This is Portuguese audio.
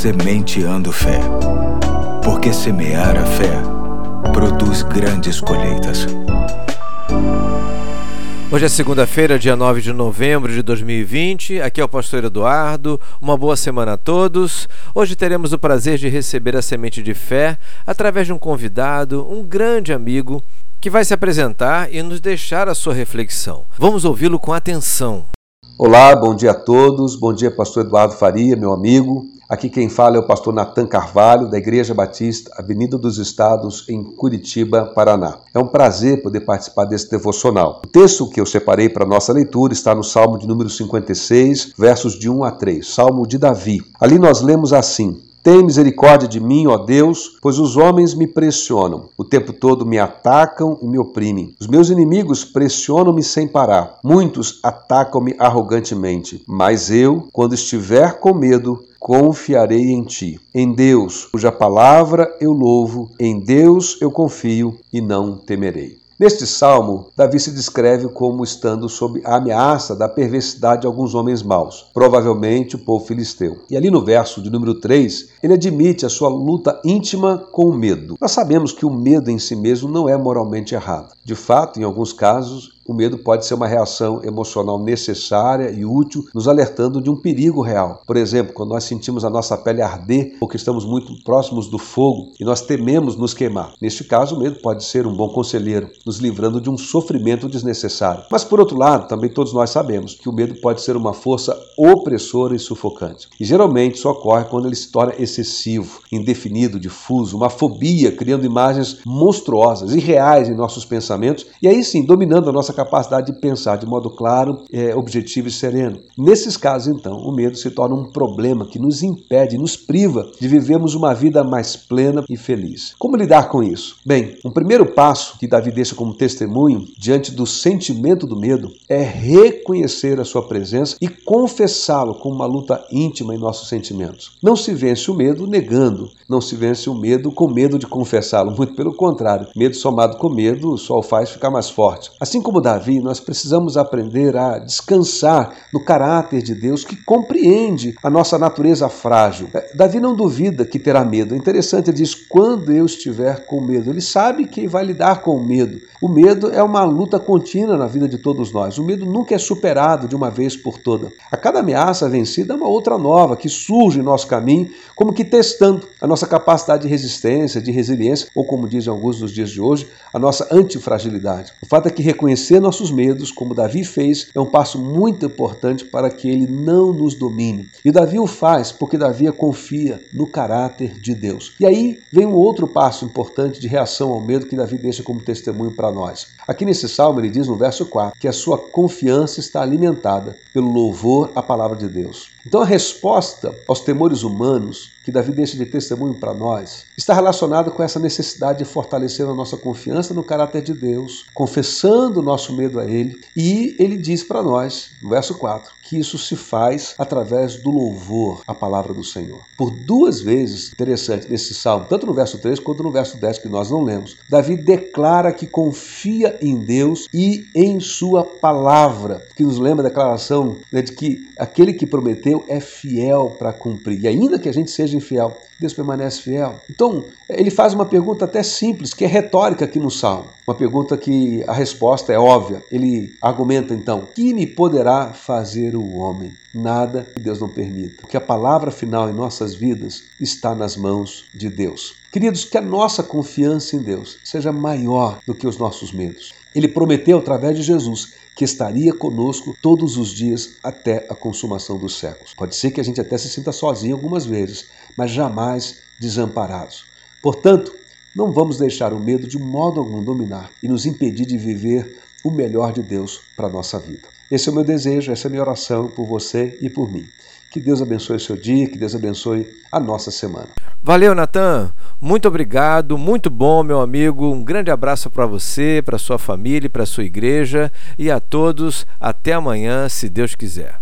Sementeando Fé. Porque semear a fé produz grandes colheitas. Hoje é segunda-feira, dia 9 de novembro de 2020. Aqui é o pastor Eduardo. Uma boa semana a todos. Hoje teremos o prazer de receber a semente de fé através de um convidado, um grande amigo, que vai se apresentar e nos deixar a sua reflexão. Vamos ouvi-lo com atenção. Olá, bom dia a todos. Bom dia, pastor Eduardo Faria, meu amigo. Aqui quem fala é o pastor Natan Carvalho, da Igreja Batista, Avenida dos Estados, em Curitiba, Paraná. É um prazer poder participar desse devocional. O texto que eu separei para nossa leitura está no Salmo de número 56, versos de 1 a 3, Salmo de Davi. Ali nós lemos assim: tem misericórdia de mim, ó Deus, pois os homens me pressionam. O tempo todo me atacam e me oprimem. Os meus inimigos pressionam-me sem parar. Muitos atacam-me arrogantemente. Mas eu, quando estiver com medo, confiarei em ti. Em Deus, cuja palavra eu louvo, em Deus eu confio e não temerei. Neste salmo, Davi se descreve como estando sob a ameaça da perversidade de alguns homens maus, provavelmente o povo filisteu. E ali no verso de número 3, ele admite a sua luta íntima com o medo. Nós sabemos que o medo em si mesmo não é moralmente errado. De fato, em alguns casos, o medo pode ser uma reação emocional necessária e útil, nos alertando de um perigo real. Por exemplo, quando nós sentimos a nossa pele arder porque estamos muito próximos do fogo e nós tememos nos queimar. Neste caso, o medo pode ser um bom conselheiro, nos livrando de um sofrimento desnecessário. Mas, por outro lado, também todos nós sabemos que o medo pode ser uma força opressora e sufocante. E geralmente isso ocorre quando ele se torna excessivo, indefinido, difuso, uma fobia, criando imagens monstruosas, irreais em nossos pensamentos e aí sim dominando a nossa capacidade de pensar de modo claro, é, objetivo e sereno. Nesses casos, então, o medo se torna um problema que nos impede, nos priva de vivermos uma vida mais plena e feliz. Como lidar com isso? Bem, um primeiro passo que Davi deixa como testemunho diante do sentimento do medo é reconhecer a sua presença e confessá-lo como uma luta íntima em nossos sentimentos. Não se vence o medo negando, não se vence o medo com medo de confessá-lo, muito pelo contrário. Medo somado com medo só o faz ficar mais forte. Assim como Davi, nós precisamos aprender a descansar no caráter de Deus que compreende a nossa natureza frágil. É, Davi não duvida que terá medo. É interessante, ele diz: quando eu estiver com medo. Ele sabe que vai lidar com o medo. O medo é uma luta contínua na vida de todos nós. O medo nunca é superado de uma vez por toda. A cada ameaça vencida é uma outra nova que surge em nosso caminho, como que testando a nossa capacidade de resistência, de resiliência, ou como dizem alguns nos dias de hoje, a nossa antifragilidade. O fato é que reconhecer nossos medos, como Davi fez, é um passo muito importante para que ele não nos domine. E Davi o faz porque Davi confia no caráter de Deus. E aí vem um outro passo importante de reação ao medo que Davi deixa como testemunho para nós. Aqui nesse salmo ele diz no verso 4 que a sua confiança está alimentada pelo louvor à palavra de Deus. Então a resposta aos temores humanos que Davi deixa de testemunho para nós está relacionada com essa necessidade de fortalecer a nossa confiança no caráter de Deus, confessando o nosso medo a Ele. E ele diz para nós, no verso 4, que isso se faz através do louvor à palavra do Senhor. Por duas vezes, interessante nesse salmo, tanto no verso 3 quanto no verso 10 que nós não lemos, Davi declara que confia em Deus e em Sua palavra, que nos lembra a declaração né, de que aquele que prometeu é fiel para cumprir. E ainda que a gente seja infiel, Deus permanece fiel. Então, ele faz uma pergunta até simples, que é retórica aqui no Salmo. Uma pergunta que a resposta é óbvia. Ele argumenta então: Que me poderá fazer o homem? Nada que Deus não permita. Porque a palavra final em nossas vidas está nas mãos de Deus. Queridos, que a nossa confiança em Deus seja maior do que os nossos medos. Ele prometeu através de Jesus que estaria conosco todos os dias até a consumação dos séculos. Pode ser que a gente até se sinta sozinho algumas vezes, mas jamais desamparados. Portanto, não vamos deixar o medo de modo algum dominar e nos impedir de viver o melhor de Deus para a nossa vida. Esse é o meu desejo, essa é a minha oração por você e por mim. Que Deus abençoe o seu dia, que Deus abençoe a nossa semana. Valeu, Natan. Muito obrigado, muito bom, meu amigo. Um grande abraço para você, para sua família, para sua igreja e a todos. Até amanhã, se Deus quiser.